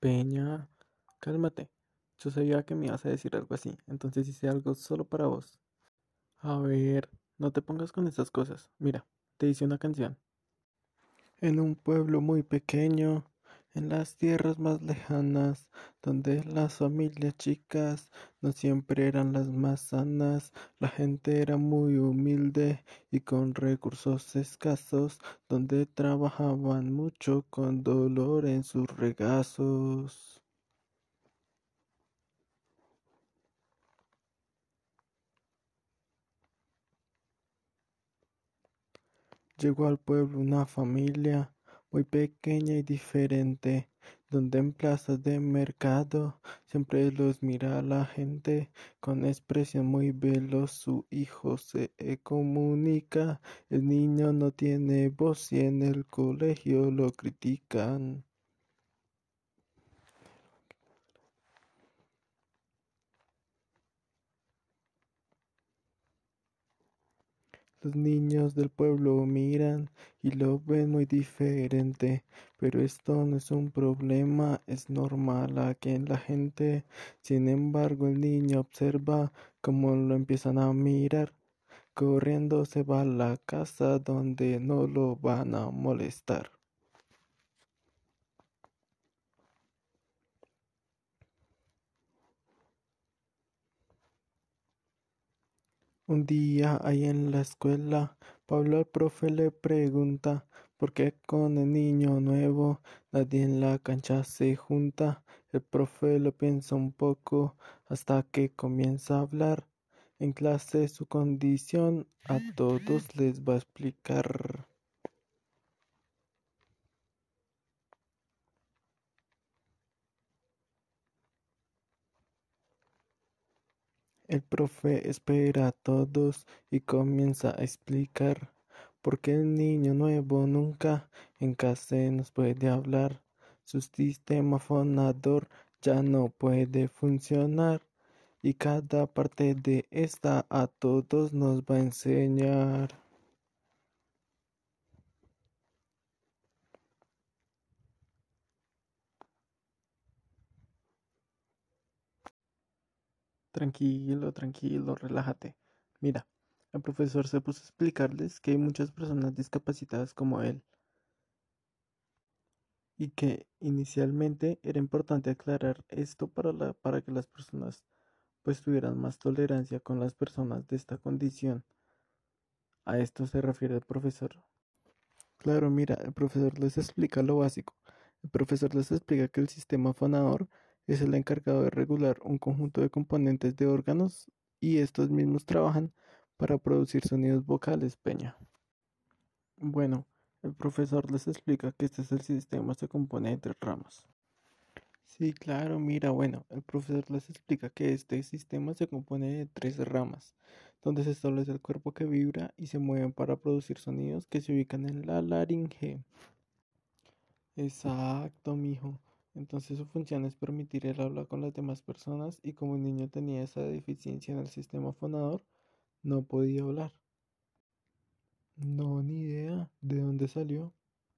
Peña, cálmate. Yo sabía que me ibas a decir algo así, entonces hice algo solo para vos. A ver, no te pongas con esas cosas. Mira, te hice una canción. En un pueblo muy pequeño, en las tierras más lejanas, donde las familias chicas no siempre eran las más sanas, la gente era muy humilde y con recursos escasos, donde trabajaban mucho con dolor en sus regazos. Llegó al pueblo una familia muy pequeña y diferente, donde en plazas de mercado siempre los mira la gente con expresión muy veloz. Su hijo se comunica, el niño no tiene voz y en el colegio lo critican. Los niños del pueblo miran y lo ven muy diferente, pero esto no es un problema, es normal aquí en la gente. Sin embargo, el niño observa cómo lo empiezan a mirar. Corriendo se va a la casa donde no lo van a molestar. Un día ahí en la escuela, Pablo al profe le pregunta por qué con el niño nuevo nadie en la cancha se junta. El profe lo piensa un poco hasta que comienza a hablar. En clase su condición a todos les va a explicar. El profe espera a todos y comienza a explicar por qué el niño nuevo nunca en casa nos puede hablar. Su sistema fonador ya no puede funcionar y cada parte de esta a todos nos va a enseñar. Tranquilo, tranquilo, relájate. Mira, el profesor se puso a explicarles que hay muchas personas discapacitadas como él y que inicialmente era importante aclarar esto para, la, para que las personas pues tuvieran más tolerancia con las personas de esta condición. A esto se refiere el profesor. Claro, mira, el profesor les explica lo básico. El profesor les explica que el sistema fonador es el encargado de regular un conjunto de componentes de órganos y estos mismos trabajan para producir sonidos vocales, Peña. Bueno, el profesor les explica que este es el sistema se compone de tres ramas. Sí, claro, mira, bueno, el profesor les explica que este sistema se compone de tres ramas, donde se establece el cuerpo que vibra y se mueve para producir sonidos que se ubican en la laringe. Exacto, mijo. Entonces su función es permitir el habla con las demás personas y como el niño tenía esa deficiencia en el sistema fonador, no podía hablar. No, ni idea de dónde salió.